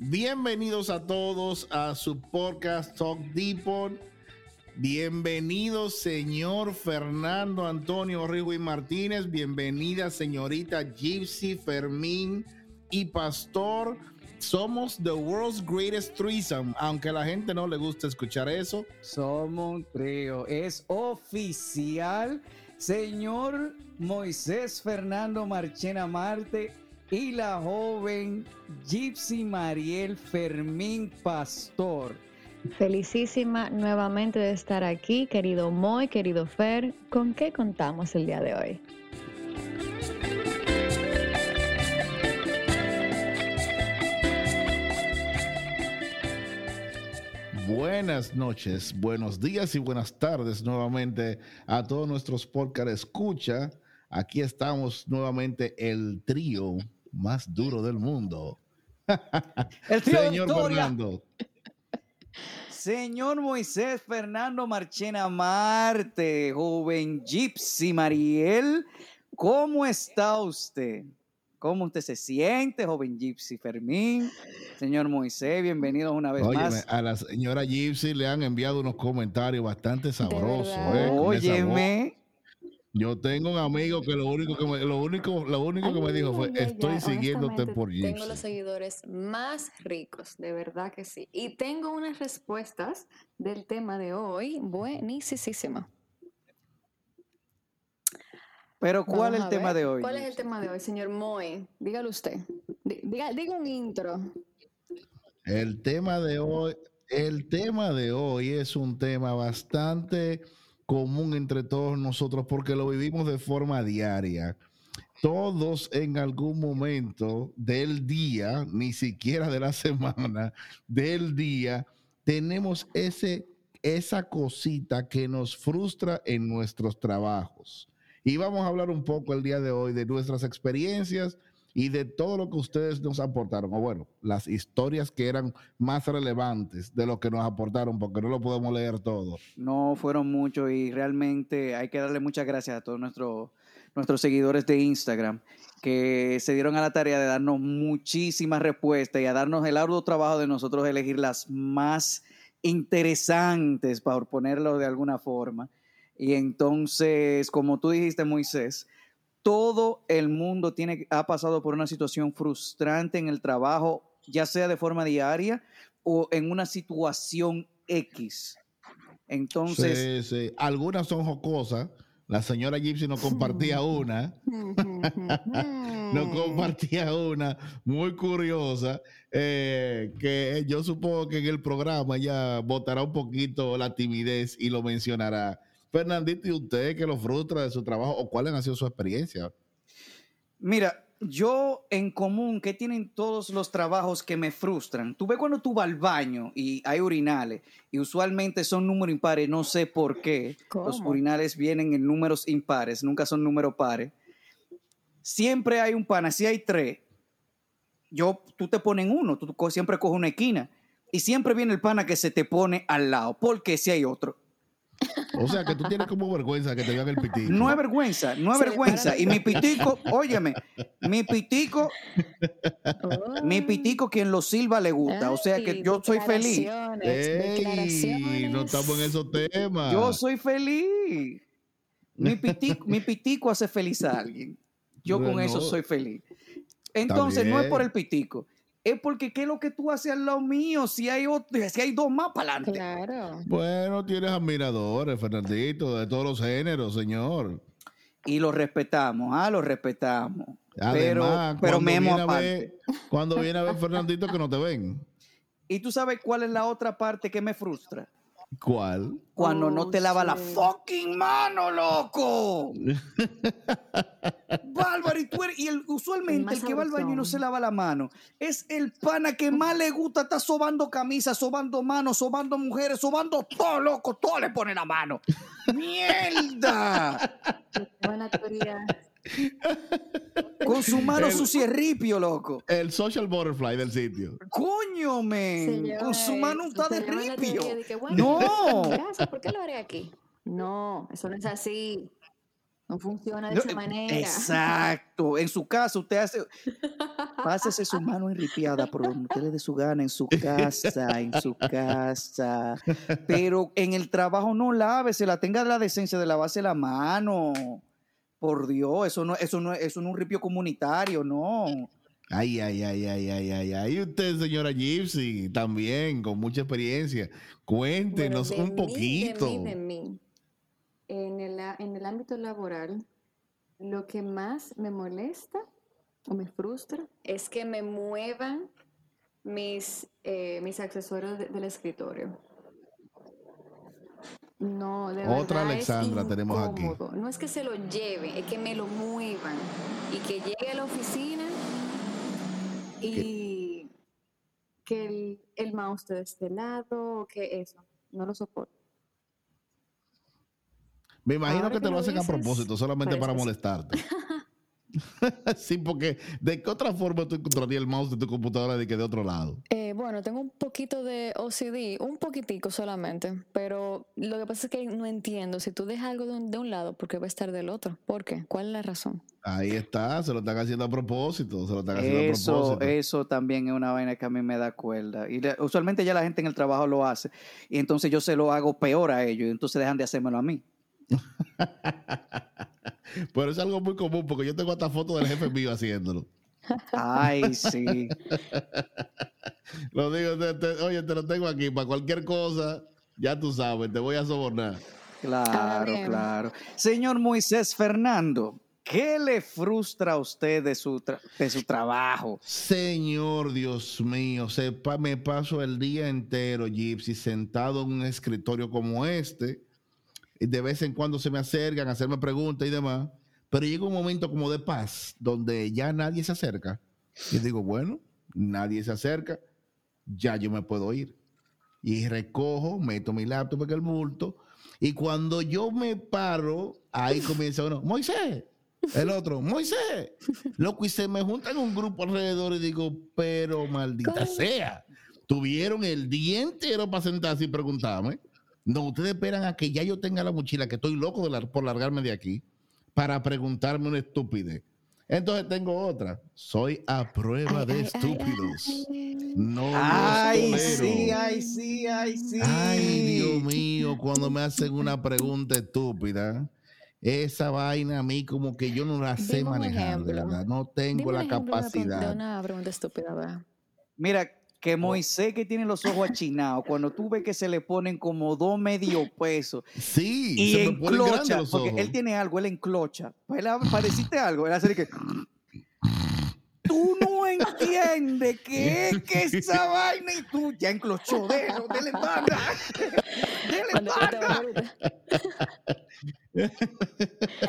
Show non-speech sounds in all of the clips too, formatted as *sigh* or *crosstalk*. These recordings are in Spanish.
Bienvenidos a todos a su podcast Talk Depot. Bienvenido, señor Fernando Antonio Rigui Martínez. Bienvenida, señorita Gypsy Fermín y Pastor. Somos the world's greatest threesome, aunque a la gente no le gusta escuchar eso. Somos un es oficial. Señor Moisés Fernando Marchena Marte y la joven Gypsy Mariel Fermín Pastor. Felicísima nuevamente de estar aquí, querido Moy, querido Fer. ¿Con qué contamos el día de hoy? Buenas noches, buenos días y buenas tardes nuevamente a todos nuestros podcast escucha. Aquí estamos nuevamente el trío más duro del mundo. *laughs* El trío Señor Victoria. Fernando. Señor Moisés Fernando Marchena Marte, joven Gypsy Mariel, ¿cómo está usted? ¿Cómo usted se siente, joven Gypsy Fermín? Señor Moisés, bienvenidos una vez Óyeme, más. a la señora Gypsy le han enviado unos comentarios bastante sabrosos. ¿eh? Con esa voz. Óyeme, Yo tengo un amigo que lo único que me, lo único, lo único que me dijo fue, estoy ay, siguiéndote honestamente, por Tengo Gypsy. los seguidores más ricos, de verdad que sí. Y tengo unas respuestas del tema de hoy buenísimas. pero ¿cuál es el tema ver. de hoy? ¿Cuál es el tema de hoy, señor Moy? Dígalo usted. Di- Diga, diga un intro. El tema de hoy, el tema de hoy es un tema bastante común entre todos nosotros porque lo vivimos de forma diaria. Todos en algún momento del día, ni siquiera de la *laughs* semana, del día, tenemos ese, esa cosita que nos frustra en nuestros trabajos. Y vamos a hablar un poco el día de hoy de nuestras experiencias y de todo lo que ustedes nos aportaron, o bueno, las historias que eran más relevantes de lo que nos aportaron, porque no lo podemos leer todo. No fueron muchos y realmente hay que darle muchas gracias a todos nuestros, nuestros seguidores de Instagram que se dieron a la tarea de darnos muchísimas respuestas y a darnos el arduo trabajo de nosotros elegir las más interesantes, por ponerlo de alguna forma. Y entonces, como tú dijiste, Moisés, todo el mundo tiene, ha pasado por una situación frustrante en el trabajo, ya sea de forma diaria o en una situación X. Entonces, Sí, sí. Algunas son jocosas. La señora Gypsy nos compartía *laughs* una, *laughs* nos compartía una muy curiosa, eh, que yo supongo que en el programa ya botará un poquito la timidez y lo mencionará. Fernandito, ¿y usted que lo frustra de su trabajo o cuál ha sido su experiencia? Mira, yo en común, que tienen todos los trabajos que me frustran? Tú ves cuando tú vas al baño y hay urinales, y usualmente son números impares, no sé por qué. Los urinales vienen en números impares, nunca son números pares. Siempre hay un pana, si hay tres, yo, tú te pones uno, tú siempre coges una esquina, y siempre viene el pana que se te pone al lado, porque si hay otro. O sea, que tú tienes como vergüenza que te vean el pitito. No es vergüenza, no es Se vergüenza. Y mi pitico, óyeme, mi pitico Oh. Mi pitico quien lo silba le gusta, o sea que yo soy feliz. Ey, no estamos en esos temas. Yo soy feliz. Mi pitico, mi pitico hace feliz a alguien. Yo con eso soy feliz. Entonces no es por el pitico, es porque qué es lo que tú haces al lado mío si hay otro, si hay dos más para adelante. Claro. Bueno, tienes admiradores, Fernandito, de todos los géneros, señor. Y lo respetamos, ah, lo respetamos. Además, pero pero cuando Memo aparte. ver- cuando viene a ver Fernandito que no te ven. *laughs* Y tú sabes cuál es la otra parte que me frustra. ¿Cuál? Cuando no Oh, te lava la shit. fucking mano, loco. *laughs* Bárbaro, y, tú eres- y el- usualmente el que va al baño y no se lava la mano es el pana que más le gusta estar sobando camisas, sobando manos, sobando mujeres, sobando todo, loco, todo le pone la mano. *laughs* ¡Mierda! Buena teoría. Con su mano El- sucia es ripio, loco. El social butterfly del sitio. Coño, men. Con su mano está de ripio. bueno, No. ¿Por qué lo haré aquí? No, eso no es así. No funciona de No, esa manera. Exacto. En su casa, usted hace. *laughs* Pásese su mano enripiada por donde usted le dé su gana, en su casa, en su casa. Pero en el trabajo no lávese, la tenga la decencia de lavarse la mano. Por Dios, eso no, eso no, eso no es un ripio comunitario, no. Ay, ay, ay, ay, ay, ay, ay. Y usted, señora Gypsy, también con mucha experiencia. Cuéntenos Bueno, de un mí, poquito. De mí, de mí. En el, en el ámbito laboral, lo que más me molesta o me frustra es que me muevan mis, eh, mis accesorios de- del escritorio. No, de Otra verdad es Alexandra tenemos aquí. No es que se lo lleven, es que me lo muevan y que llegue a la oficina y que el, el mouse de este lado, o que eso, no lo soporto. Me imagino Ahora que te que lo lo hacen a propósito, solamente parece para molestarte. *laughs* *laughs* sí, porque ¿de qué otra forma tú encontrarías el mouse de tu computadora de que de otro lado? Eh, bueno, tengo un poquito de OCD, un poquitico solamente, pero lo que pasa es que no entiendo si tú dejas algo de un, de un lado, ¿por qué va a estar del otro? ¿Por qué? ¿Cuál es la razón? Ahí está, se lo están haciendo a propósito, se lo están haciendo a Eso, propósito. eso también es una vaina que a mí me da cuerda. Y le- usualmente ya la gente en el trabajo lo hace. Y entonces yo se lo hago peor a ellos. Y entonces dejan de hacérmelo a mí. *laughs* Pero es algo muy común porque yo tengo hasta fotos del jefe mío haciéndolo. Ay, sí. *laughs* Lo digo, te- te- oye, te lo tengo aquí para cualquier cosa, ya tú sabes, te voy a sobornar. Claro, claro. Señor Moisés Fernando, ¿qué le frustra a usted de su, tra- de su trabajo? Señor Dios mío, sepa, me paso el día entero, Gypsy, sentado en un escritorio como este. Y de vez en cuando se me acercan a hacerme preguntas y demás. Pero llega un momento como de paz, donde ya nadie se acerca. Y digo, bueno, nadie se acerca, ya yo me puedo ir. Y recojo, meto mi laptop en el bulto. Y cuando yo me paro, ahí comienza uno, Moisés, el otro, Moisés, loco, y se me juntan un grupo alrededor y digo, pero maldita ¿Cómo? sea, tuvieron el día entero para sentarse y preguntarme. No, ustedes esperan a que ya yo tenga la mochila, que estoy loco de por largarme de aquí, para preguntarme una estupidez. Entonces tengo otra. Soy a prueba Ay, de estúpidos. ay. No Ay, los sí, ay, sí, ay, sí. Ay, Dios mío, cuando me hacen una pregunta estúpida, esa vaina a mí como que yo no la sé Dime manejar, de verdad. No tengo Dime la ejemplo de capacidad. una pregunta estúpida, ¿verdad? Mira, que Moisés que tiene los ojos achinados, cuando tú ves que se le ponen como dos medio pesos Sí, y se me ponen grandes enclocha, los porque ojos. él tiene algo, él enclocha. Pues él pareciste algo, él hace de que... Tú no entiendes que es que esa *laughs* vaina y tú ya enclochó, déjalo, dele banda, dele banda.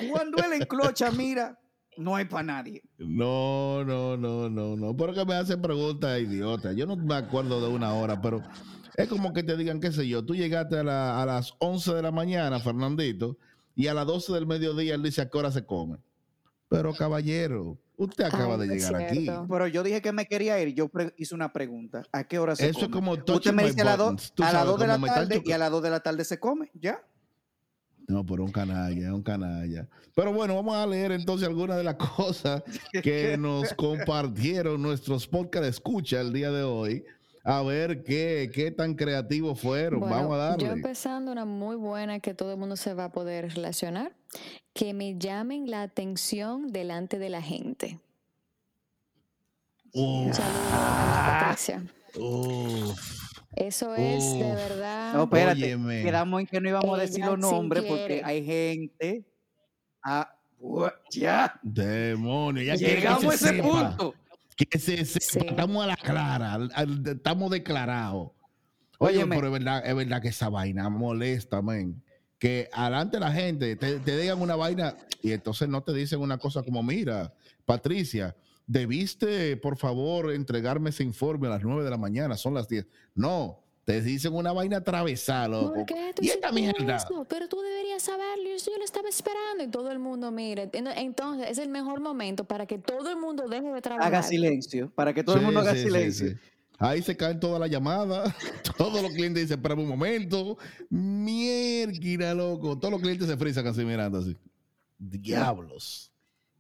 Cuando él enclocha, mira, no hay para nadie. No, no, no, no, no. Porque me hacen preguntas idiotas. Yo no me acuerdo de una hora, pero es como que te digan, qué sé yo, tú llegaste a, la- a las 11 de la mañana, Fernandito, y a las 12 del mediodía él dice a qué hora se come. Pero caballero, usted acaba Ay, de llegar aquí. Pero yo dije que me quería ir, yo hice una pregunta. ¿A qué hora se Eso come? es como Usted me dice a las dos buttons. Tú a las sabes, dos de la tarde y a las 2 de la tarde se come, ¿ya? No, pero un canalla, es un canalla. Pero bueno, vamos a leer entonces algunas de las cosas que nos *laughs* compartieron nuestros podcast escucha el día de hoy. A ver qué, qué tan creativos fueron. Bueno, vamos a yo darle. empezando una muy buena que todo el mundo se va a poder relacionar, que me llamen la atención delante de la gente. Uf, Un saludo a Patricia. uf. Eso es de verdad. No, espérate. Óyeme. Quedamos en que no íbamos a decir los nombres porque hay gente. Ah, bu- ya. Demonio, ya Llegamos a se ese sepa, punto. Que se sepa, Sí. Estamos a la clara, al- al- estamos declarados. Oye, Óyeme. pero es verdad, es verdad que esa vaina molesta, men. Que adelante la gente te, te digan una vaina y entonces no te dicen una cosa como, mira, Patricia, debiste, por favor, entregarme ese informe a las 9 de la mañana, son las 10. No, te dicen una vaina atravesada, loco. ¿Por qué tú Y esta mierda. eso? Pero tú deberías saberlo, yo, lo estaba esperando y todo el mundo mire. Ento- Entonces es el mejor momento para que todo el mundo deje de trabajar. Haga silencio. Para que todo el mundo haga sí, silencio. sí. Ahí se caen todas las llamadas, *laughs* todos los clientes dicen, espérame un momento, mierda, loco, todos los clientes se frisan así mirando así. Diablos.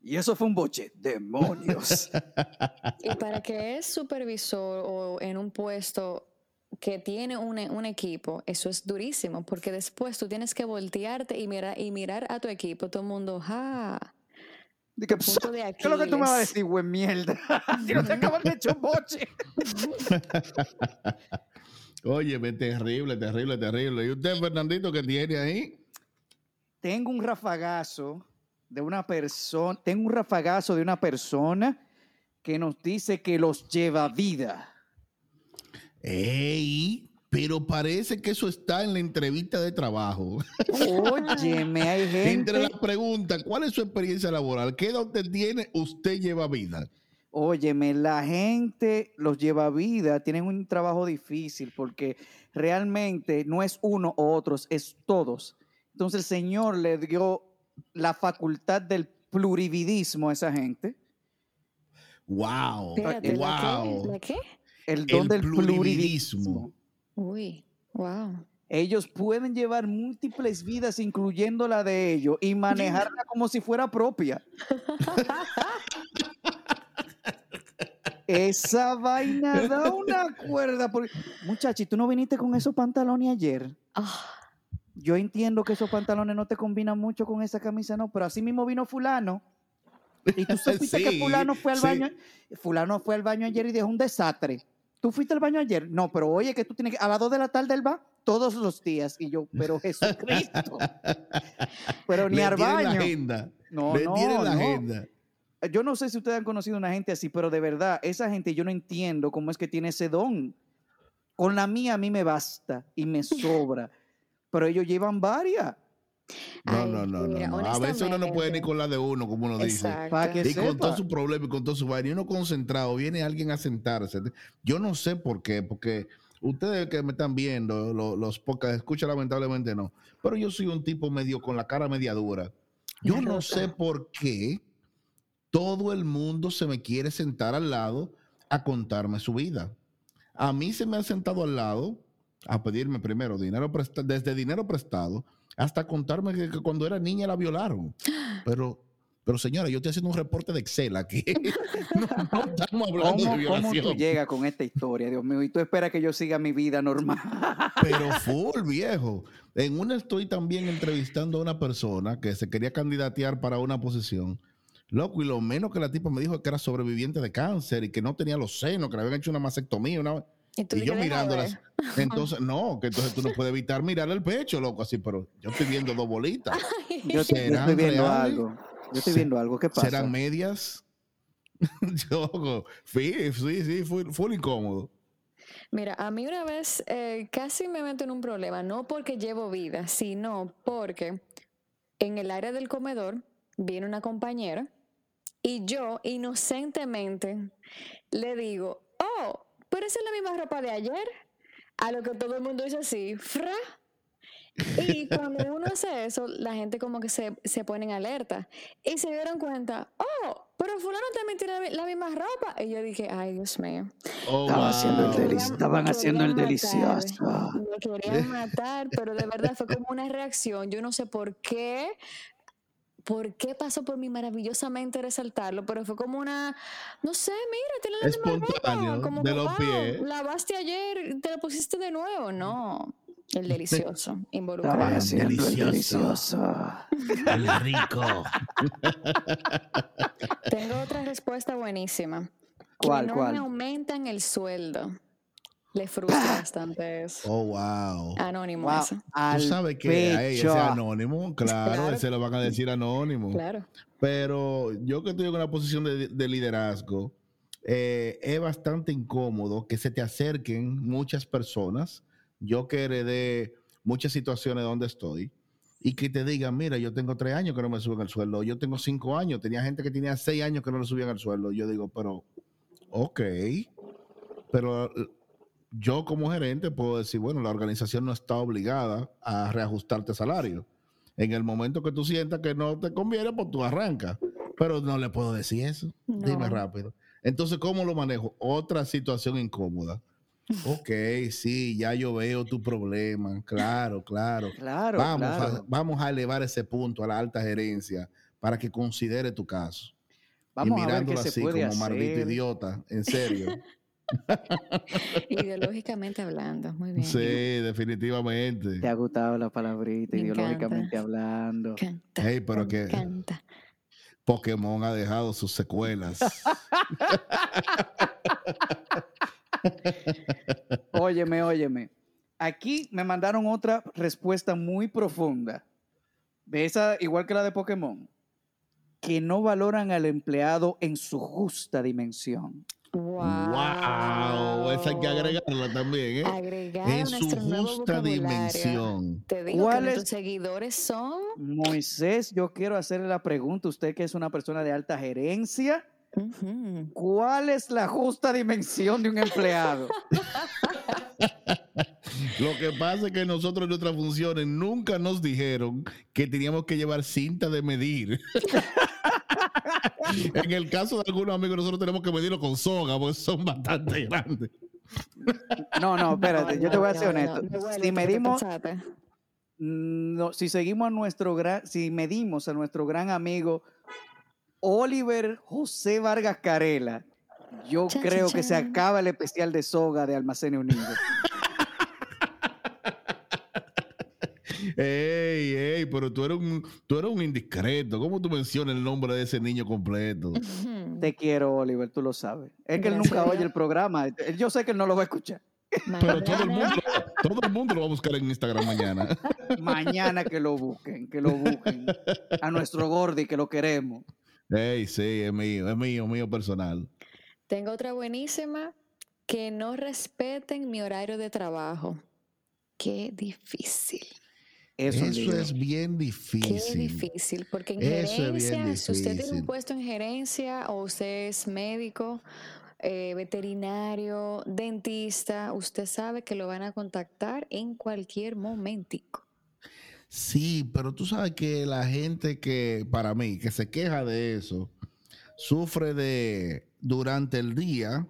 Y eso fue un boche. Demonios. *laughs* Y para que es supervisor o en un puesto que tiene un, un equipo, eso es durísimo, porque después tú tienes que voltearte y mirar, y mirar a tu equipo, todo el mundo, ja. Di que, Punto de ¿Qué es lo que tú me vas a decir, güey, mierda? *laughs* si no te acaban de echar un boche. *laughs* Óyeme, terrible, terrible, terrible. ¿Y usted, Fernandito, qué tiene ahí? Tengo un rafagazo de una persona, tengo un rafagazo de una persona que nos dice que los lleva vida. ¡Ey! Pero parece que eso está en la entrevista de trabajo. Óyeme, *laughs* hay Entre gente. las preguntas, ¿cuál es su experiencia laboral? ¿Qué edad usted tiene? Usted lleva vida. Óyeme, la gente los lleva vida, tienen un trabajo difícil porque realmente no es uno o otros, es todos. Entonces el Señor le dio la facultad del plurividismo a esa gente, ¡Wow! Espérate, ¿la qué? ¡Wow! ¿La qué? el don El del plurividismo. plurividismo. Uy, wow. Ellos pueden llevar múltiples vidas, incluyendo la de ellos, y manejarla como si fuera propia. *laughs* Esa vaina da una cuerda. Porque... Muchachi, ¿tú no viniste con esos pantalones ayer? Ah, Yo entiendo que esos pantalones no te combinan mucho con esa camisa, no, pero así mismo vino fulano. Y tú *laughs* supiste que fulano fue al sí. baño. Fulano fue al baño ayer y dejó un desastre. ¿Tú fuiste al baño ayer? No, pero oye que tú tienes que, a las 2 de la tarde él va todos los días. Y yo, pero *laughs* Jesucristo. pero ni Le al tienen la baño. agenda. No, Le no, la no. agenda. Yo no sé si ustedes han conocido una gente así, pero de verdad, esa gente yo no entiendo cómo es que tiene ese don. Con la mía a mí me basta y me *laughs* sobra, pero ellos llevan varias. No, Ay, no, no, no, mira, no. A veces uno no puede ni con la de uno, como uno dice. exacto. Y con todo su problema y con todo su vaina, y uno concentrado, viene alguien a sentarse. Yo no sé por qué, porque ustedes que me están viendo, lo- los pocas escucha lamentablemente no, pero yo soy un tipo medio con la cara media dura. Yo no Rota. sé por qué todo el mundo se me quiere sentar al lado a contarme su vida. A mí se me ha sentado al lado a pedirme primero dinero prestado, desde dinero prestado hasta contarme que, que cuando era niña la violaron. *gasps* Pero, pero señora, yo estoy haciendo un reporte de Excel aquí. *laughs* no, no estamos hablando ¿Cómo, de cómo tú violación. llegas con esta historia, Dios mío? Y tú esperas que yo siga mi vida normal. *laughs* Pero full, viejo. En una estoy también entrevistando a una persona que se quería candidatear para una posición. Loco, y lo menos que la tipa me dijo es que era sobreviviente de cáncer y que no tenía los senos, que le habían hecho una mastectomía. Una... Y, yo dices, "Deja mirándolas. ver". *laughs* Entonces, no, que entonces tú no puedes evitar mirar el pecho, loco, así, pero yo estoy viendo dos bolitas. *laughs* Yo, te- yo ¿Serán estoy viendo reales? algo. Yo estoy viendo algo. ¿Qué pasa? ¿Serán medias? *laughs* yo, sí, sí, sí, full, full incómodo. Mira, a mí una vez eh, casi me meto en un problema, no porque llevo vida, sino porque en el área del comedor viene una compañera y yo inocentemente le digo, oh, pero esa es la misma ropa de ayer. A lo que todo el mundo dice así, fra. Y cuando uno hace eso, la gente como que se, se pone en alerta. Y se dieron cuenta, oh, pero fulano también tiene la mi- la misma ropa. Y yo dije, ay, Dios mío. Oh, Estaban haciendo el wow. delici- querían- estaban haciendo el delicioso. Me querían matar, pero de verdad fue como una reacción. Yo no sé por qué. ¿Por qué pasó por mí maravillosamente resaltarlo? Pero fue como una, no sé, mira, tiene la misma ropa. Espontáneo, Como de que, los wow, pies. lavaste ayer, te la pusiste de nuevo. No, el delicioso, involucrado. haciendo el delicioso. delicioso. El rico. *laughs* Tengo otra respuesta buenísima. ¿Cuál, que no cuál? me aumentan el sueldo. Le frustra bastante eso. Oh, wow. Anónimo Wow, eso. Tú al sabes que a ella pecho. sea anónimo, claro, Claro. se lo van a decir anónimo. Claro. Pero yo que estoy en una posición de, de liderazgo, eh, es bastante incómodo que se te acerquen muchas personas. Yo que heredé muchas situaciones donde estoy y que te digan, mira, yo tengo tres años que no me suben el sueldo, yo tengo cinco años, tenía gente que tenía seis años que no le subían el sueldo. Yo digo, pero, ok, pero yo como gerente puedo decir, bueno, la organización no está obligada a reajustarte salario. En el momento que tú sientas que no te conviene, pues tú arrancas. Pero no le puedo decir eso. Dime rápido. Entonces, ¿cómo lo manejo? Otra situación incómoda. *laughs* Ok, sí, ya yo veo tu problema. Claro, claro. *laughs* Claro, Vamos, claro. A, vamos a elevar ese punto a la alta gerencia para que considere tu caso. Vamos y a ver qué mirándolo se así puede como maldito hacer. idiota, en serio. *laughs* *laughs* Ideológicamente hablando, muy bien. sí, definitivamente. ¿Te ha gustado la palabrita, Me ideológicamente encanta. hablando? Canta, Hey, pero que encanta. Pokémon ha dejado sus secuelas. *laughs* Óyeme, óyeme. Aquí me mandaron otra respuesta muy profunda. De esa, igual que la de Pokémon. Que no valoran al empleado en su justa dimensión. Wow. wow, esa hay que agregarla también, ¿eh? Agregar En su justa dimensión. Te digo que ¿Cuál nuestros seguidores son. Moisés, yo quiero hacerle la pregunta, usted que es una persona de alta gerencia. ¿cuál es la justa dimensión de un empleado? *laughs* Lo que pasa es que nosotros en nuestras funciones nunca nos dijeron que teníamos que llevar cinta de medir. *laughs* en el caso de algunos amigos, nosotros tenemos que medirlo con soga, porque son bastante grandes. No, no, espérate, yo te voy a ser no, honesto. no, no, Si ¿qué te medimos? Mm, no, si seguimos a nuestro gran, si medimos a nuestro gran amigo Oliver José Vargas Carela, yo creo que se acaba el especial de soga de Almacenes Unidos. Ey, ey, pero tú eres un, tú eres un indiscreto. ¿Cómo tú mencionas el nombre de ese niño completo? Te quiero, Oliver, tú lo sabes. Es que él nunca oye el programa. Yo sé que él no lo va a escuchar. Pero todo el mundo, todo el mundo lo va a buscar en Instagram mañana. Mañana que lo busquen, que lo busquen. A nuestro Gordy, que lo queremos. Ey, sí, es mío, es mío, mío personal. Tengo otra buenísima. Que no respeten mi horario de trabajo. Qué difícil. Eso, Eso es bien Qué difícil. difícil. Porque en Eso gerencia, si usted tiene difícil. un puesto en gerencia o usted es médico, eh, veterinario, dentista, usted sabe que lo van a contactar en cualquier momentico. Sí, pero tú sabes que la gente que, para mí, que se queja de eso, sufre de, durante el día,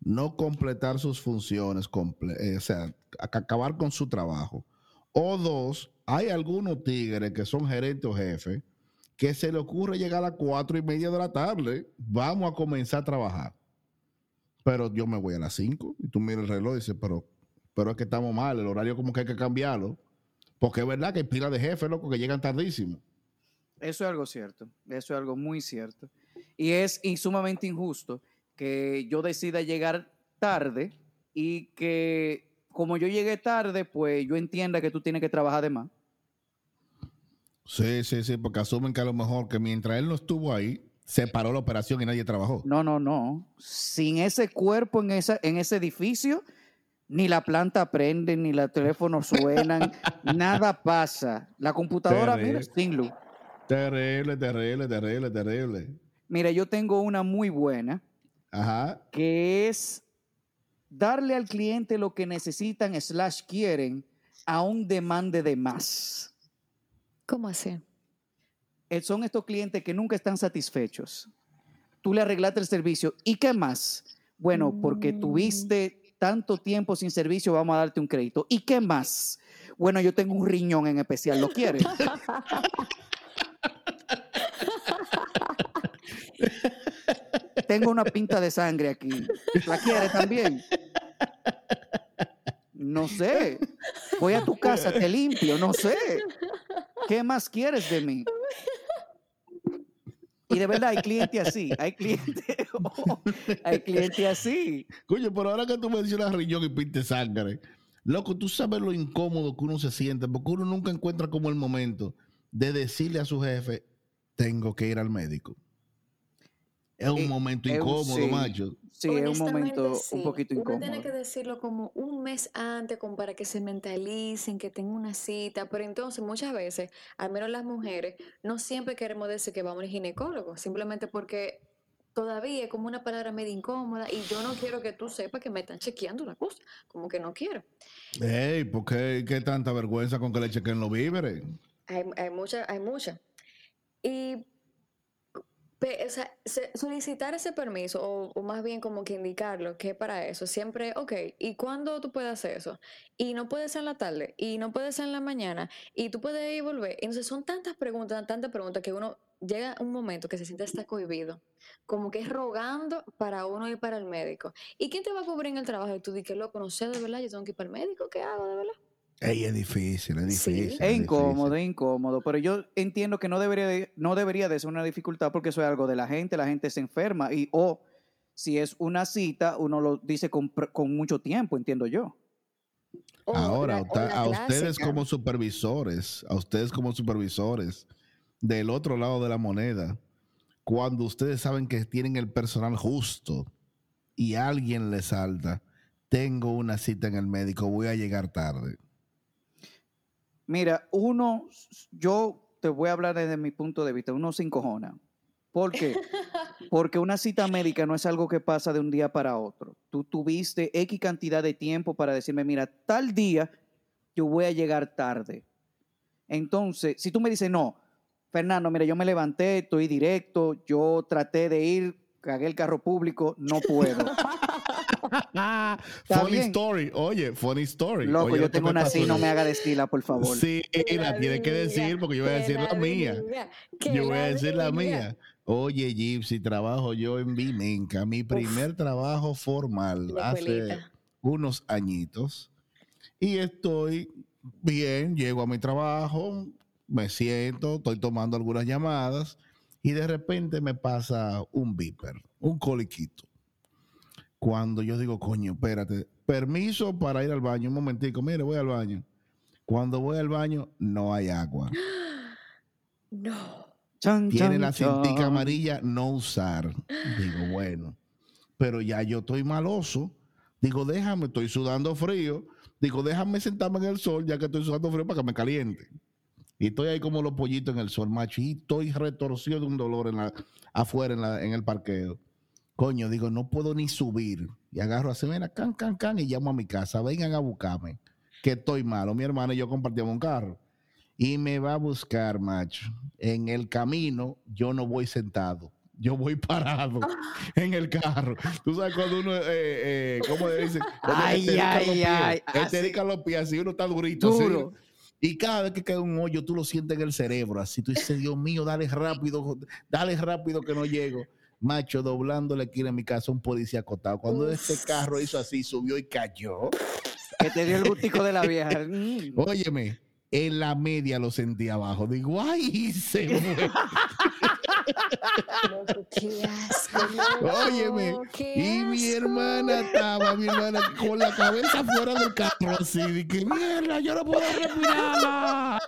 no completar sus funciones, comple- eh, o sea, ac- acabar con su trabajo. O dos, hay algunos tigres que son gerentes o jefes que se le ocurre llegar a las cuatro y media de la tarde, vamos a comenzar a trabajar. Pero yo me voy a las cinco y tú miras el reloj y dices, pero, pero es que estamos mal, el horario como que hay que cambiarlo. Porque es verdad que hay pila de jefes, loco, que llegan tardísimo. Eso es algo cierto, eso es algo muy cierto. Y es sumamente injusto que yo decida llegar tarde y que como yo llegué tarde, pues yo entienda que tú tienes que trabajar de más. Sí, sí, sí, porque asumen que a lo mejor que mientras él no estuvo ahí, se paró la operación y nadie trabajó. No, no, no. Sin ese cuerpo en, esa, en ese edificio, ni la planta prende, ni los teléfonos suenan, *laughs* nada pasa. La computadora, mira, sin luz. Terrible, terrible, terrible, terrible. Mira, yo tengo una muy buena. Ajá. que es darle al cliente lo que necesitan slash quieren a un demande de más. ¿Cómo así? Eh, Son estos clientes que nunca están satisfechos. Tú le arreglaste el servicio. ¿Y qué más? Bueno, porque Mm. tuviste tanto tiempo sin servicio, vamos a darte un crédito. ¿Y qué más? Bueno, yo tengo un riñón en especial, ¿lo quieres? *laughs* tengo una pinta de sangre aquí. ¿La quieres también? No sé. Voy a tu casa, te limpio, no sé. ¿Qué más quieres de mí? Y de verdad hay clientes así, hay clientes, *laughs* hay clientes así. Coño, pero ahora que tú mencionas riñón y pinte sangre, loco, tú sabes lo incómodo que uno se siente, porque uno nunca encuentra como el momento de decirle a su jefe, tengo que ir al médico. Es un Eh, momento incómodo, sí. macho. Sí, es un momento sí. un poquito Uno incómodo. tiene que decirlo como un mes antes, como para que se mentalicen, que tengan una cita. Pero entonces, muchas veces, al menos las mujeres, no siempre queremos decir que vamos al ginecólogo, simplemente porque todavía es como una palabra medio incómoda y yo no quiero que tú sepas que me están chequeando la cosa, como que no quiero. Ey, ¿por qué, qué tanta vergüenza con que le chequen los víveres? Hay, hay mucha, hay mucha. Y o sea, se- solicitar ese permiso, o, o más bien como que indicarlo, que para eso, siempre, ok, ¿y cuándo tú puedes hacer eso? Y no puede ser en la tarde, y no puede ser en la mañana, y tú puedes ir y volver. Entonces son tantas preguntas, tantas preguntas que uno llega un momento que se siente hasta cohibido, como que es rogando para uno ir para el médico. ¿Y quién te va a cubrir en el trabajo? Y tú dices, loco, no de verdad, yo tengo que ir para el médico, ¿qué hago de verdad? Ey, es difícil, es Sí. difícil. Es es incómodo, difícil. es incómodo, pero yo entiendo que no debería de, no debería de ser una dificultad porque eso es algo de la gente, la gente se enferma y o si es una cita, uno lo dice con, mucho tiempo, entiendo yo. O Ahora, la- a ustedes como supervisores, a ustedes como supervisores del otro lado de la moneda, cuando ustedes saben que tienen el personal justo y alguien les salta, tengo una cita en el médico, voy a llegar tarde. Mira, uno, yo te voy a hablar desde mi punto de vista, uno se encojona. ¿Por qué? *laughs* Porque una cita médica no es algo que pasa de un día para otro. Tú tuviste X cantidad de tiempo para decirme, mira, tal día yo voy a llegar tarde. Entonces, si tú me dices, no, Fernando, mira, yo me levanté, estoy directo, yo traté de ir, cagué el carro público, no puedo. *laughs* funny bien. story, oye, funny story. Loco, Oye, yo tengo una así, no me haga destila, por favor. Sí, la tienes que decir porque yo voy a decir la mía. Yo voy a decir la mía. Oye, Gypsy, trabajo yo en Bimenca, mi primer trabajo formal hace unos añitos. Y estoy bien, llego a mi trabajo, me siento, estoy tomando algunas llamadas y de repente me pasa un beeper, un coliquito. Cuando yo digo, coño, espérate, permiso para ir al baño, un momentico, mire, voy al baño. Cuando voy al baño, no hay agua. *gasps* No. Tiene la cintica amarilla, no usar. Digo, bueno, pero ya yo estoy maloso. Digo, déjame, estoy sudando frío. Digo, déjame sentarme en el sol, ya que estoy sudando frío para que me caliente. Y estoy ahí como los pollitos en el sol, macho. Y estoy retorcido de un dolor en la, afuera en, la- en el parqueo. Coño, digo, no puedo ni subir. Y agarro así, mira, can, can, can, y llamo a mi casa. Vengan a buscarme, que estoy malo. Mi hermana y yo compartíamos un carro. Y me va a buscar, macho. En el camino, yo no voy sentado. Yo voy *laughs* parado en el carro. Tú sabes cuando uno, eh, eh, ¿cómo? Cuando Ay, ay, ay. Esterica los pies, así uno está durito. así. Duro. Y cada vez que cae un hoyo, tú lo sientes en el cerebro. Así tú dices, Dios mío, dale rápido, dale rápido que no llego. Macho, doblando la esquina en mi casa, un policía acotado. Cuando Uf. ese carro hizo así, subió y cayó. Que te dio el gustico de la vieja. *laughs* Mm. Óyeme, en la media lo sentí abajo. Digo, ay, se. Loco, qué asco. loco, Óyeme, qué y mi hermana estaba, mi hermana, con la cabeza fuera del carro, así, de que mierda, yo no puedo respirar.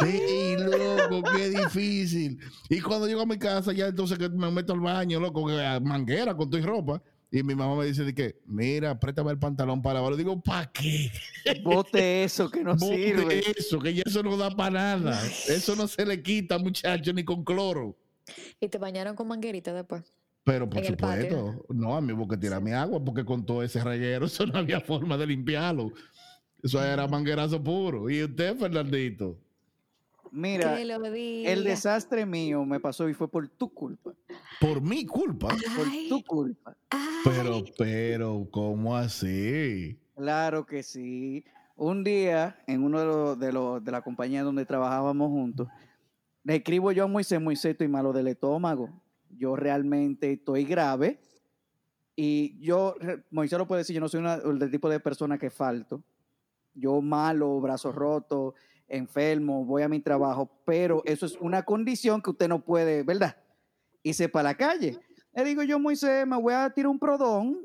Sí, loco, qué difícil. Y cuando llego a mi casa, ya entonces que me meto al baño, loco, que manguera con tu ropa. Y mi mamá me dice de que, mira, préstame el pantalón para abajo. Digo, ¿para qué? Bote eso que no Bote sirve. eso, que ya eso no da para nada. Eso no se le quita, muchacho, ni con cloro. Y te bañaron con manguerita después. Pero por supuesto, no, a mí hubo que tirar mi agua porque con todo ese reguero *laughs* eso no había forma de limpiarlo. Eso era manguerazo puro. ¿Y usted, Fernandito? Mira, que lo diga. el desastre mío me pasó y fue por tu culpa. Por mi culpa. Por tu culpa. ay. Pero, pero, ¿cómo así? Claro que sí. Un día, en uno de los de, los- de la compañía donde trabajábamos juntos, le escribo yo a Moisés, Moisés, estoy malo del estómago. Yo realmente estoy grave. Y yo, Moisés lo puede decir, yo no soy una, el tipo de persona que falto. Yo malo, brazos rotos, enfermo, voy a mi trabajo, pero eso es una condición que usted no puede, ¿verdad? Irse para la calle. Le digo yo, Moisés, me voy a tirar un prodón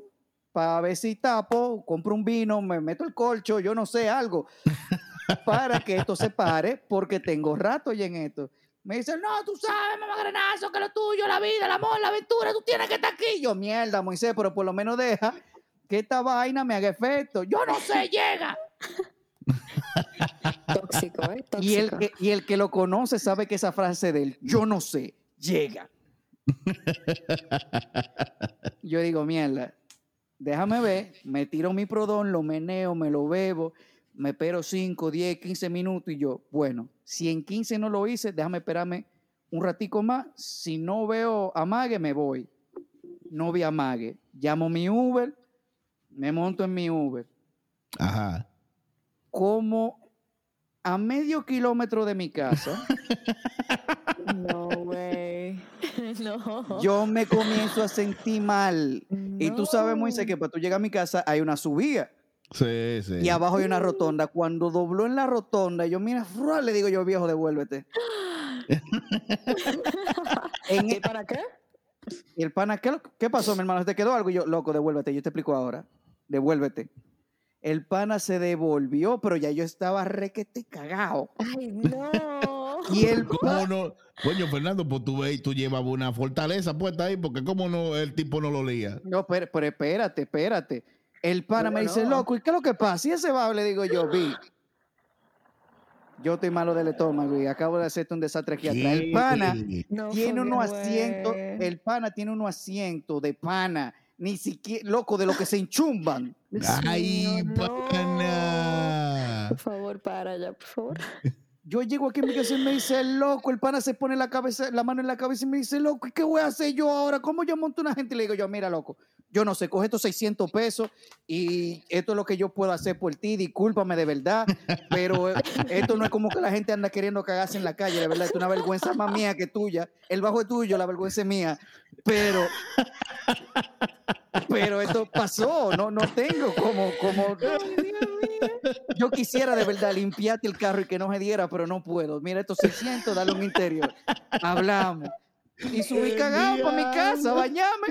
para ver si tapo, compro un vino, me meto el colcho, yo no sé, algo, *laughs* para que esto se pare, porque tengo rato ya en esto. Me dice, no, tú sabes, mamá granazo, que lo tuyo, la vida, el amor, la aventura, tú tienes que estar aquí. Yo, mierda, Moisés, pero por lo menos deja que esta vaina me haga efecto. Yo no sé, llega. Tóxico, ¿eh? Tóxico. Y el, que, y el que lo conoce sabe que esa frase del yo no sé, llega. Yo digo, mierda, déjame ver, me tiro mi prodón, lo meneo, me lo bebo, me espero 5, 10, 15 minutos y yo, bueno, si en 15 no lo hice, déjame esperarme un ratico más. Si no veo amague, me voy. No vi amague. Llamo mi Uber, me monto en mi Uber. Ajá. como a medio kilómetro de mi casa, *laughs* No, güey. *laughs* No. yo me comienzo a sentir mal. Y tú sabes, Moisés, que para tú llegar a mi casa hay una subida Sí, sí. y abajo hay una rotonda. Cuando dobló en la rotonda, yo, mira, ¡frua! le digo yo, viejo, devuélvete. *laughs* En ¿Y el, para qué? y el pana, ¿qué, ¿qué pasó, mi hermano? ¿Te quedó algo? Y yo, loco, devuélvete, yo te explico ahora. Devuélvete. El pana se devolvió, pero ya yo estaba requete cagado. Ay, no. *laughs* Y el ¿Cómo no? Coño, Fernando, pues tú ves, tú llevas una fortaleza puesta ahí, porque cómo no el tipo no lo lía. No, pero, pero espérate, espérate. El pana me dice, no. loco, ¿y qué es lo que pasa? Y ese va, le digo yo, vi. Yo estoy malo del estómago y acabo de hacerte un desastre aquí atrás. El pana. No, tiene unos asientos, el pana tiene unos asientos de pana, ni siquiera, loco, de lo que se enchumban. ¡Ay, no. pana! Por favor, para ya, por favor. Yo llego aquí en mi casa y me dice, loco, el pana se pone la cabeza, la mano en la cabeza y me dice, loco, ¿y qué voy a hacer yo ahora? ¿Cómo yo monto una gente? Y le digo yo, mira, loco, yo no sé, coge estos 600 pesos y esto es lo que yo puedo hacer por ti, discúlpame de verdad, pero esto no es como que la gente anda queriendo cagarse en la calle, de verdad, es una vergüenza más mía que tuya, el bajo es tuyo, la vergüenza es mía, pero... Pero esto pasó, no, no tengo como, como, yo quisiera de verdad limpiarte el carro y que no se diera, pero no puedo. Mira, estos 600, dale un interior. Hablamos. Y *laughs* subí cagado para mi casa, bañame.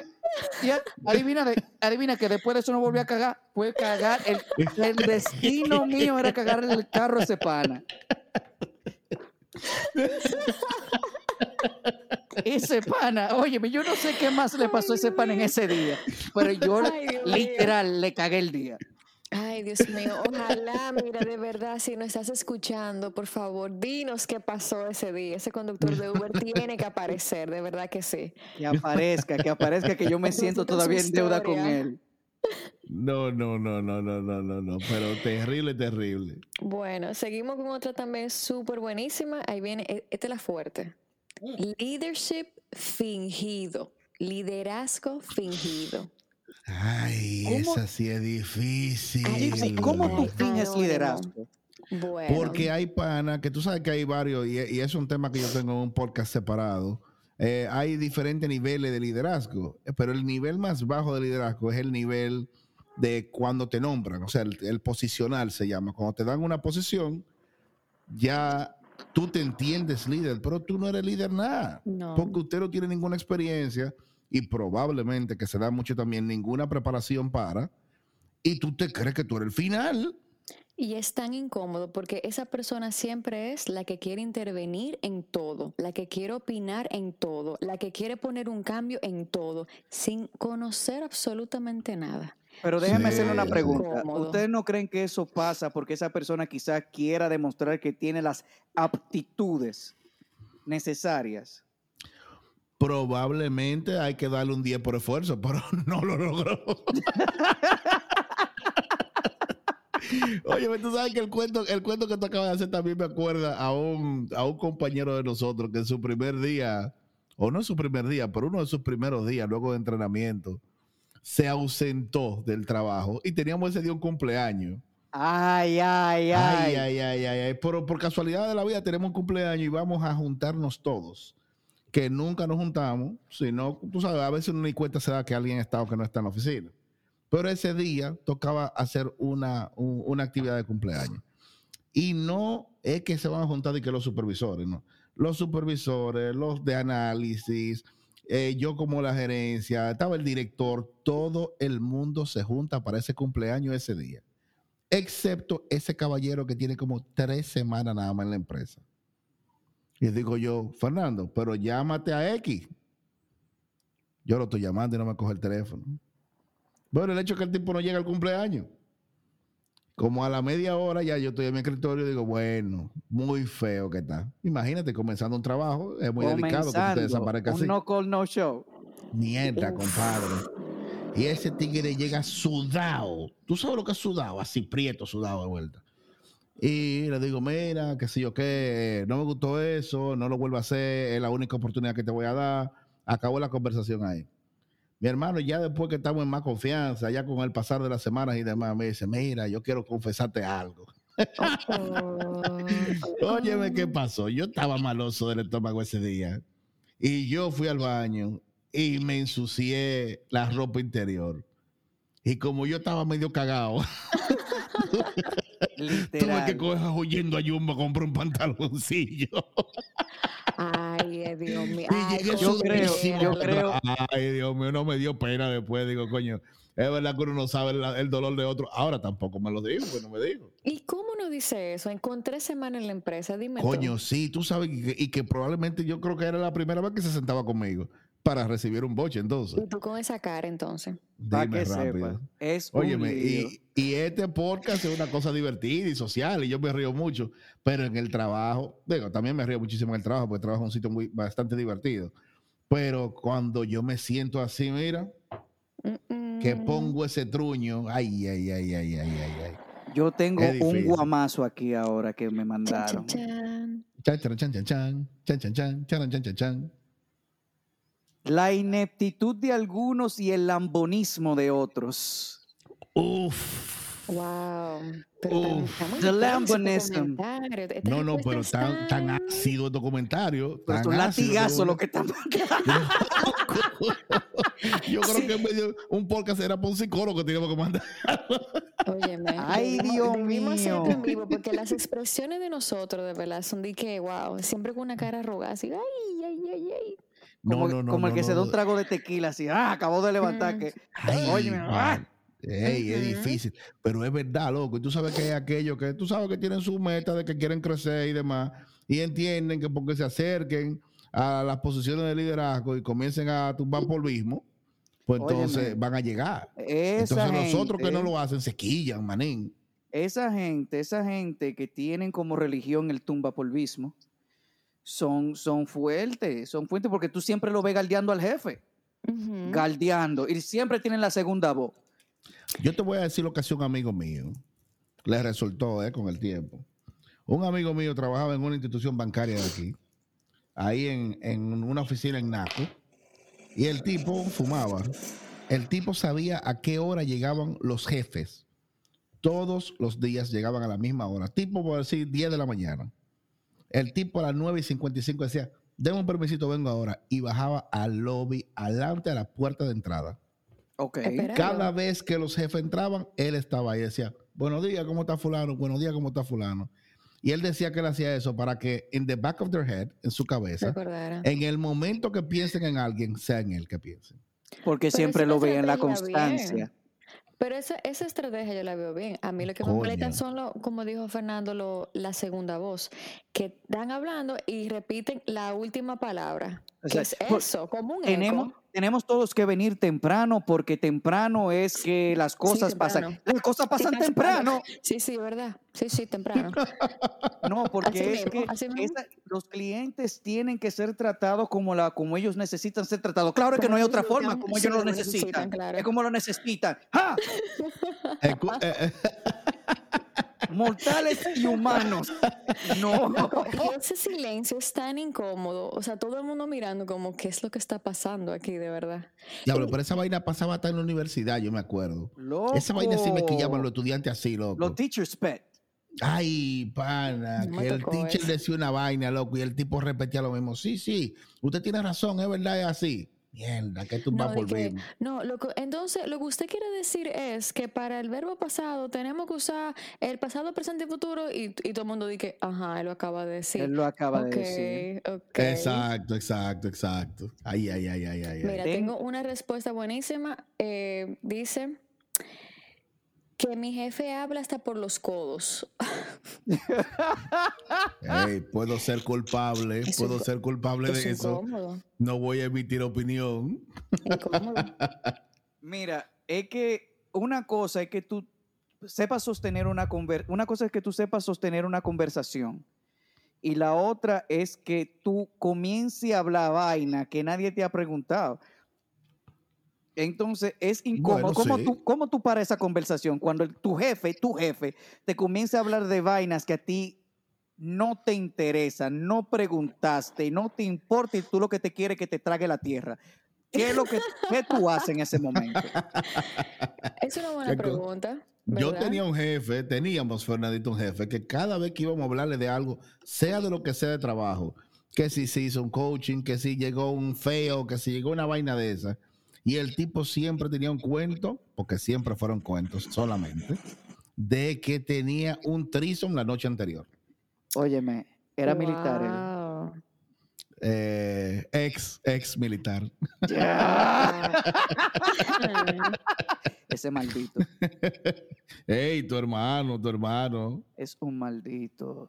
Y adivina, adivina que después de eso no volví a cagar. Fue cagar. El, el destino *laughs* mío era cagar el carro a ese pana. Ese pana, oye, yo no sé qué más le pasó a ese pana en ese día, pero yo Ay, Dios literal le cagué el día. Ay, Dios mío, ojalá, mira, de verdad, si nos estás escuchando, por favor, dinos qué pasó ese día. Ese conductor de Uber tiene que aparecer, de verdad que sí. Que aparezca, que aparezca, que yo me *laughs* siento todavía en deuda con él. No, no, no, no, no, no, no, no, pero terrible, terrible. Bueno, seguimos con otra también súper buenísima. Ahí viene, e- esta es la fuerte. Leadership fingido. Liderazgo fingido. Ay, ¿Cómo? esa sí es difícil. ¿cómo tú finges liderazgo? Bueno. Porque hay pana, que tú sabes que hay varios, y, y es un tema que yo tengo en un podcast separado. Eh, hay diferentes niveles de liderazgo, eh, pero el nivel más bajo de liderazgo es el nivel de cuando te nombran, o sea, el, el posicional se llama. Cuando te dan una posición, ya tú te entiendes líder, pero tú no eres líder nada. No. Porque usted no tiene ninguna experiencia y probablemente que se da mucho también ninguna preparación para, y tú te crees que tú eres el final. Y es tan incómodo porque esa persona siempre es la que quiere intervenir en todo, la que quiere opinar en todo, la que quiere poner un cambio en todo, sin conocer absolutamente nada. Pero déjenme Sí. hacerle una pregunta. ¿Ustedes no creen que eso pasa porque esa persona quizás quiera demostrar que tiene las aptitudes necesarias? Probablemente hay que darle un 10 por esfuerzo, pero *laughs* no lo logró. Oye, tú sabes que el cuento, el cuento que tú acabas de hacer también me acuerda a un, a un compañero de nosotros que en su primer día, o no en su primer día, pero uno de sus primeros días, luego de entrenamiento, se ausentó del trabajo y teníamos ese día un cumpleaños. Ay, ay, ay. Ay, ay, ay, ay, ay. Pero por casualidad de la vida tenemos un cumpleaños y vamos a juntarnos todos. Que nunca nos juntamos, sino, tú sabes, a veces uno ni cuenta se da que alguien está o que no está en la oficina. Pero ese día tocaba hacer una, un- una actividad de cumpleaños. Y no es que se van a juntar y que los supervisores, no. Los supervisores, los de análisis, eh, yo como la gerencia, estaba el director, todo el mundo se junta para ese cumpleaños ese día excepto ese caballero que tiene como tres semanas nada más en la empresa. Y digo yo, Fernando, pero llámate a X. Yo lo estoy llamando y no me coge el teléfono. Bueno, el hecho es que el tipo no llega al cumpleaños. Como a la media hora ya yo estoy en mi escritorio y digo, bueno, muy feo que está. Imagínate, comenzando un trabajo, es muy delicado que te Comenzando, desaparezcas así. no call, no show. Mierda, compadre. Y ese tigre llega sudado. ¿Tú sabes lo que es sudado? Así, prieto, sudado de vuelta. Y le digo, mira, que sé yo qué, no me gustó eso, no lo vuelvo a hacer, es la única oportunidad que te voy a dar. Acabó la conversación ahí. Mi hermano, ya después que estamos en más confianza, ya con el pasar de las semanas y demás, me dice, mira, yo quiero confesarte algo. *laughs* Óyeme, ¿qué pasó? Yo estaba maloso del estómago ese día. Y yo fui al baño y me ensucié la ropa interior. Y como yo estaba medio cagado, *laughs* tuve que coger huyendo a Jumbo a comprar un pantaloncillo. Ay, eh, Dios mío. Y Ay, llegué yo creo, yo creo- Ay, Dios mío, no me dio pena después. Digo, coño, es verdad que uno no sabe el dolor de otro. Ahora tampoco me lo digo, pues no me digo. ¿Y cómo no dice eso? Encontré semana en la empresa, dime tú. Coño, sí, tú sabes y que, y que probablemente yo creo que era la primera vez que se sentaba conmigo para recibir un boche, entonces. Y tú con esa cara, entonces. Para Dime que rápido. sepa. Es un Óyeme, y, y este podcast es una cosa divertida y social y yo me río mucho, pero en el trabajo, digo, también me río muchísimo en el trabajo porque trabajo en un sitio muy, bastante divertido. Pero cuando yo me siento así, mira, Mm, que mm. pongo ese truño, ay, ay, ay, ay, ay, ay, ay. Yo tengo Es un guamazo aquí ahora que me Chan, mandaron. chan, chan. Chan, chan, chan, chan, chan, chan, chan, chan, chan, chan, chan, chan. La ineptitud de algunos y el lambonismo de otros. Uf. Wow. Uf. The Lambonism. No, no, pero tan, tan ácido el documentario. Pero ácido el latigazos lo que estamos. Yo creo que en medio un podcast era para un psicólogo que teníamos que mandar. Óyeme, Ay, debimos- Dios mío. en vivo porque las expresiones de nosotros, de verdad, son de que, wow, siempre con una cara arrugada, así, ay, ay, ay, ay. Como, No, no, no. como el que no, se da un trago de tequila, así. Ah, acabó de levantar. Mm. Que, Ay, Óyeme, man. ah. Ey, es difícil, pero es verdad, loco. Y tú sabes que hay aquellos que tú sabes que tienen su meta de que quieren crecer y demás, y entienden que porque se acerquen a las posiciones de liderazgo y comiencen a tumbar polvismo, pues entonces Óyeme, van a llegar. esa Entonces nosotros que no gente- lo hacen se quillan, manín. esa gente, esa gente que tienen como religión el tumbapolvismo, son, son fuertes, son fuertes porque tú siempre lo ves galdeando al jefe, galdeando, y siempre tienen la segunda voz. Yo te voy a decir lo que hacía un amigo mío. Le resultó eh, con el tiempo. Un amigo mío trabajaba en una institución bancaria de aquí, ahí en, en una oficina en Naco, y el tipo fumaba. El tipo sabía a qué hora llegaban los jefes. Todos los días llegaban a la misma hora. Tipo, por decir, 10 de la mañana. El tipo a las 9 y 55 decía, denme un permisito, vengo ahora. Y bajaba al lobby, adelante a la puerta de entrada. Ok. Espera. Cada vez que los jefes entraban, él estaba ahí y decía, buenos días, ¿cómo está fulano? Buenos días, ¿cómo está fulano? Y él decía que él hacía eso para que en the back of their head, en su cabeza, en el momento que piensen en alguien, sea en él que piensen. Porque Pero siempre lo veía en la bien. Pero esa, esa estrategia yo la veo bien. A mí lo que me Coño. molesta son, lo, como dijo Fernando, lo, la segunda voz, que están hablando y repiten la última palabra. O ¿Qué sea, es eso? Como un Tenemos, eco. tenemos todos que venir temprano porque temprano es que las cosas pasan. Las cosas pasan pasa temprano. Sí, sí, verdad. Sí, sí, temprano. *laughs* No, porque Así es mismo, que esa- los clientes tienen que ser tratados como, la, como ellos necesitan ser tratados. Claro que no hay otra forma, como sí, ellos lo necesitan, necesitan. claro. Es como lo necesitan. ¡Ja! *laughs* Mortales y humanos. No. *laughs* Ese silencio es tan incómodo. O sea, todo el mundo mirando como, ¿qué es lo que está pasando aquí, de verdad? diablo, pero esa vaina pasaba hasta en la universidad, yo me acuerdo. Loco. Esa vaina sí me quillaban los estudiantes así, loco. Los teachers pet. Ay, pana, No que el teacher eso. decía una vaina, loco, y el tipo repetía lo mismo. Sí, sí, usted tiene razón, es verdad, es así. Mierda, que tú No, vas por que- no, lo que- entonces lo que usted quiere decir es que para el verbo pasado tenemos que usar el pasado, presente y futuro y, y todo el mundo dice, ajá, él lo acaba de decir. Él lo acaba de decir. ok. Exacto, exacto, exacto. Ay, ay, ay, ay, ay. ay. Mira, Ten- tengo una respuesta buenísima. Eh, dice que mi jefe habla hasta por los codos. Puedo ser culpable, Es puedo ser culpable Es de eso. No voy a emitir opinión. incómodo. Mira, es que una cosa es que tú sepas sostener una conver una cosa es que tú sepas sostener una conversación y la otra es que tú comiences a hablar vaina que nadie te ha preguntado. Entonces es incómodo. Bueno, ¿Cómo, sí. tú, ¿Cómo tú paras esa conversación cuando el- tu jefe, tu jefe, te comienza a hablar de vainas que a ti no te interesan, no preguntaste, no te importa y tú lo que te quiere es que te trague la tierra? ¿qué es lo que qué tú haces en ese momento? Es una buena ¿Qué co- pregunta. Yo tenía un jefe, teníamos, Fernandito, un jefe, que cada vez que íbamos a hablarle de algo, sea de lo que sea de trabajo, que si se hizo un coaching, que si llegó un feo, que si llegó una vaina de esa, y el tipo siempre tenía un cuento, porque siempre fueron cuentos solamente, de que tenía un trisom la noche anterior. Óyeme, era militar él. Eh, ex, ex militar. Ya. Ah, *laughs* Ese maldito. Hey, tu hermano, tu hermano. Es un maldito.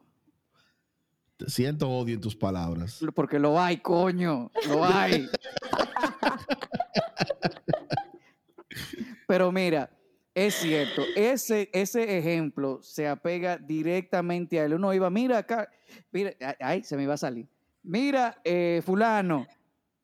Siento odio en tus palabras. Porque lo hay, coño. Lo hay. *laughs* Pero mira, es cierto, ese, ese ejemplo se apega directamente a él. Uno iba, mira acá, mira, ay, se me iba a salir. Mira, eh, fulano,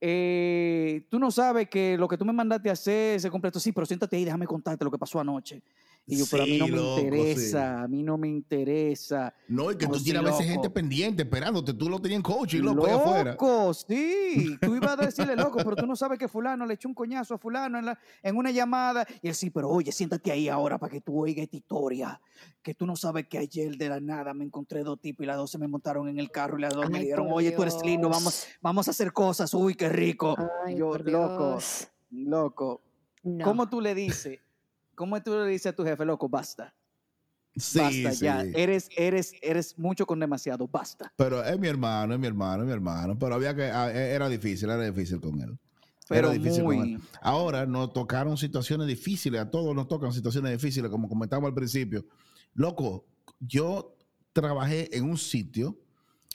eh, tú no sabes que lo que tú me mandaste a hacer se completó. Sí, pero siéntate ahí, déjame contarte lo que pasó anoche. Y yo, pero a mí no me loco, sí. interesa, a mí no me interesa. No, y que No, tú sí, tienes a veces loco. gente pendiente esperándote. Tú lo tenías en coaching, loco, allá afuera. Loco, sí. Tú ibas a decirle, loco, pero tú no sabes que fulano le echó un coñazo a fulano en, la, en una llamada. Y él sí, pero oye, siéntate ahí ahora para que tú oigas esta historia. Que tú no sabes que ayer de la nada me encontré dos tipos y las dos se me montaron en el carro y las dos me dijeron, oye, tú eres lindo, vamos, vamos a hacer cosas. Uy, qué rico. Ay, Yo, loco, Dios. loco. No. ¿Cómo tú le dices? ¿Cómo tú le dices a tu jefe, loco, basta? Sí, basta sí. ya. Eres, eres, eres mucho con demasiado, basta. Pero es mi hermano, es mi hermano, es mi hermano. Pero había que, ah, era difícil, era difícil con él. Pero era difícil con muy. él. Ahora nos tocaron situaciones difíciles, a todos nos tocan situaciones difíciles, como comentamos al principio. Loco, yo trabajé en un sitio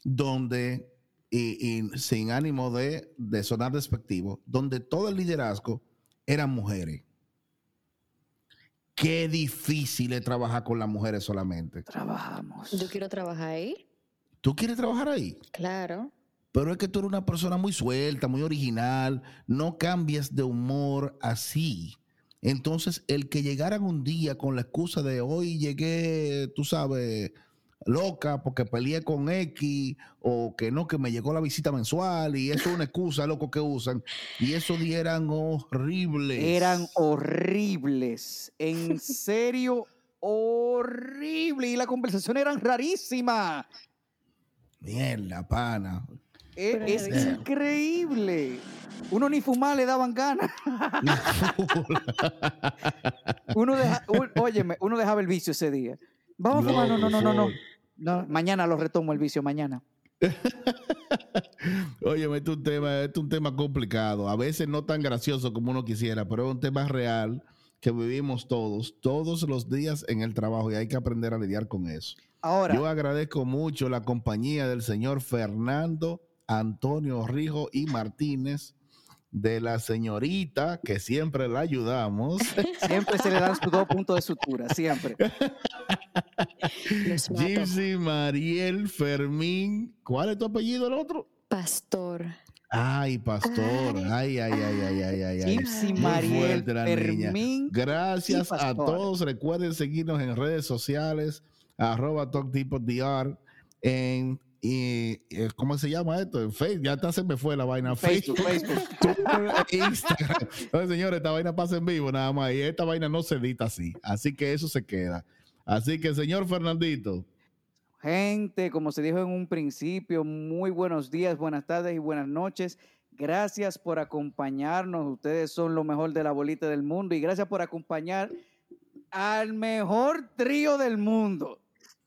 donde, y, y sin ánimo de, de sonar despectivo, donde todo el liderazgo eran mujeres. Qué difícil es trabajar con las mujeres solamente. Trabajamos. Yo quiero trabajar ahí. ¿Tú quieres trabajar ahí? Claro. Pero es que tú eres una persona muy suelta, muy original, no cambias de humor así. Entonces, el que llegaran un día con la excusa de hoy llegué, tú sabes, loca porque peleé con X o que no, que me llegó la visita mensual y eso es una excusa, loco, que usan. Y esos días eran horribles. Eran horribles. En serio, horrible. Y las conversaciones eran rarísimas. Mierda, pana. E- Es, increíble. Uno ni fumar le daban ganas. *laughs* Uno deja, un- óyeme, uno dejaba el vicio ese día. Vamos a fumar. No, no, no, no, no. No, Mañana lo retomo el vicio, mañana. *laughs* Oye, este es un tema, este es un tema complicado, a veces no tan gracioso como uno quisiera, pero es un tema real que vivimos todos, todos los días en el trabajo y hay que aprender a lidiar con eso. Ahora, Yo agradezco mucho la compañía del señor Fernando Antonio Rijo y Martínez, de la señorita que siempre la ayudamos, *laughs* siempre se le dan sus dos puntos de sutura, siempre. *laughs* *laughs* Gypsy Mariel Fermín. ¿Cuál es tu apellido el otro? Pastor. Ay, pastor. Ay, ay, ay, ay, ay, ay. ay. Gypsy Muy Mariel niña. Fermín. Gracias a todos. Recuerden seguirnos en redes sociales, arroba TalkTipoDR, en, y, eh, ¿cómo se llama esto? En Facebook. Ya hasta se me fue la vaina. Facebook, Facebook. *laughs* Twitter e Instagram. Entonces, señores, esta vaina pasa en vivo nada más y esta vaina no se edita así. Así que eso se queda. Así que, señor Fernandito, Gente, como se dijo en un principio, muy buenos días, buenas tardes y buenas noches. Gracias por acompañarnos. Ustedes son lo mejor de la bolita del mundo y gracias por acompañar al mejor trío del mundo.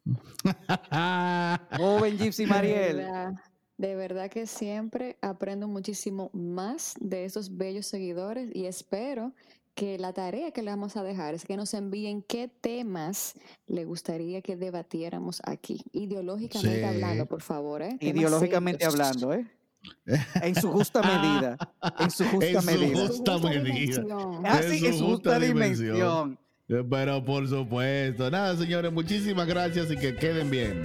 *laughs* Joven Gypsy De Mariel. verdad, de verdad que siempre aprendo muchísimo más de estos bellos seguidores y espero que la tarea que le vamos a dejar es que nos envíen qué temas le gustaría que debatiéramos aquí, ideológicamente Sí. hablando, por favor. ¿eh? Ideológicamente hablando, ¿eh? *laughs* En su justa medida. En su justa En su medida. justa medida. dimensión. Ah, en sí, su en su justa justa dimensión. dimensión. Pero por supuesto. Nada, señores, muchísimas gracias y que queden bien.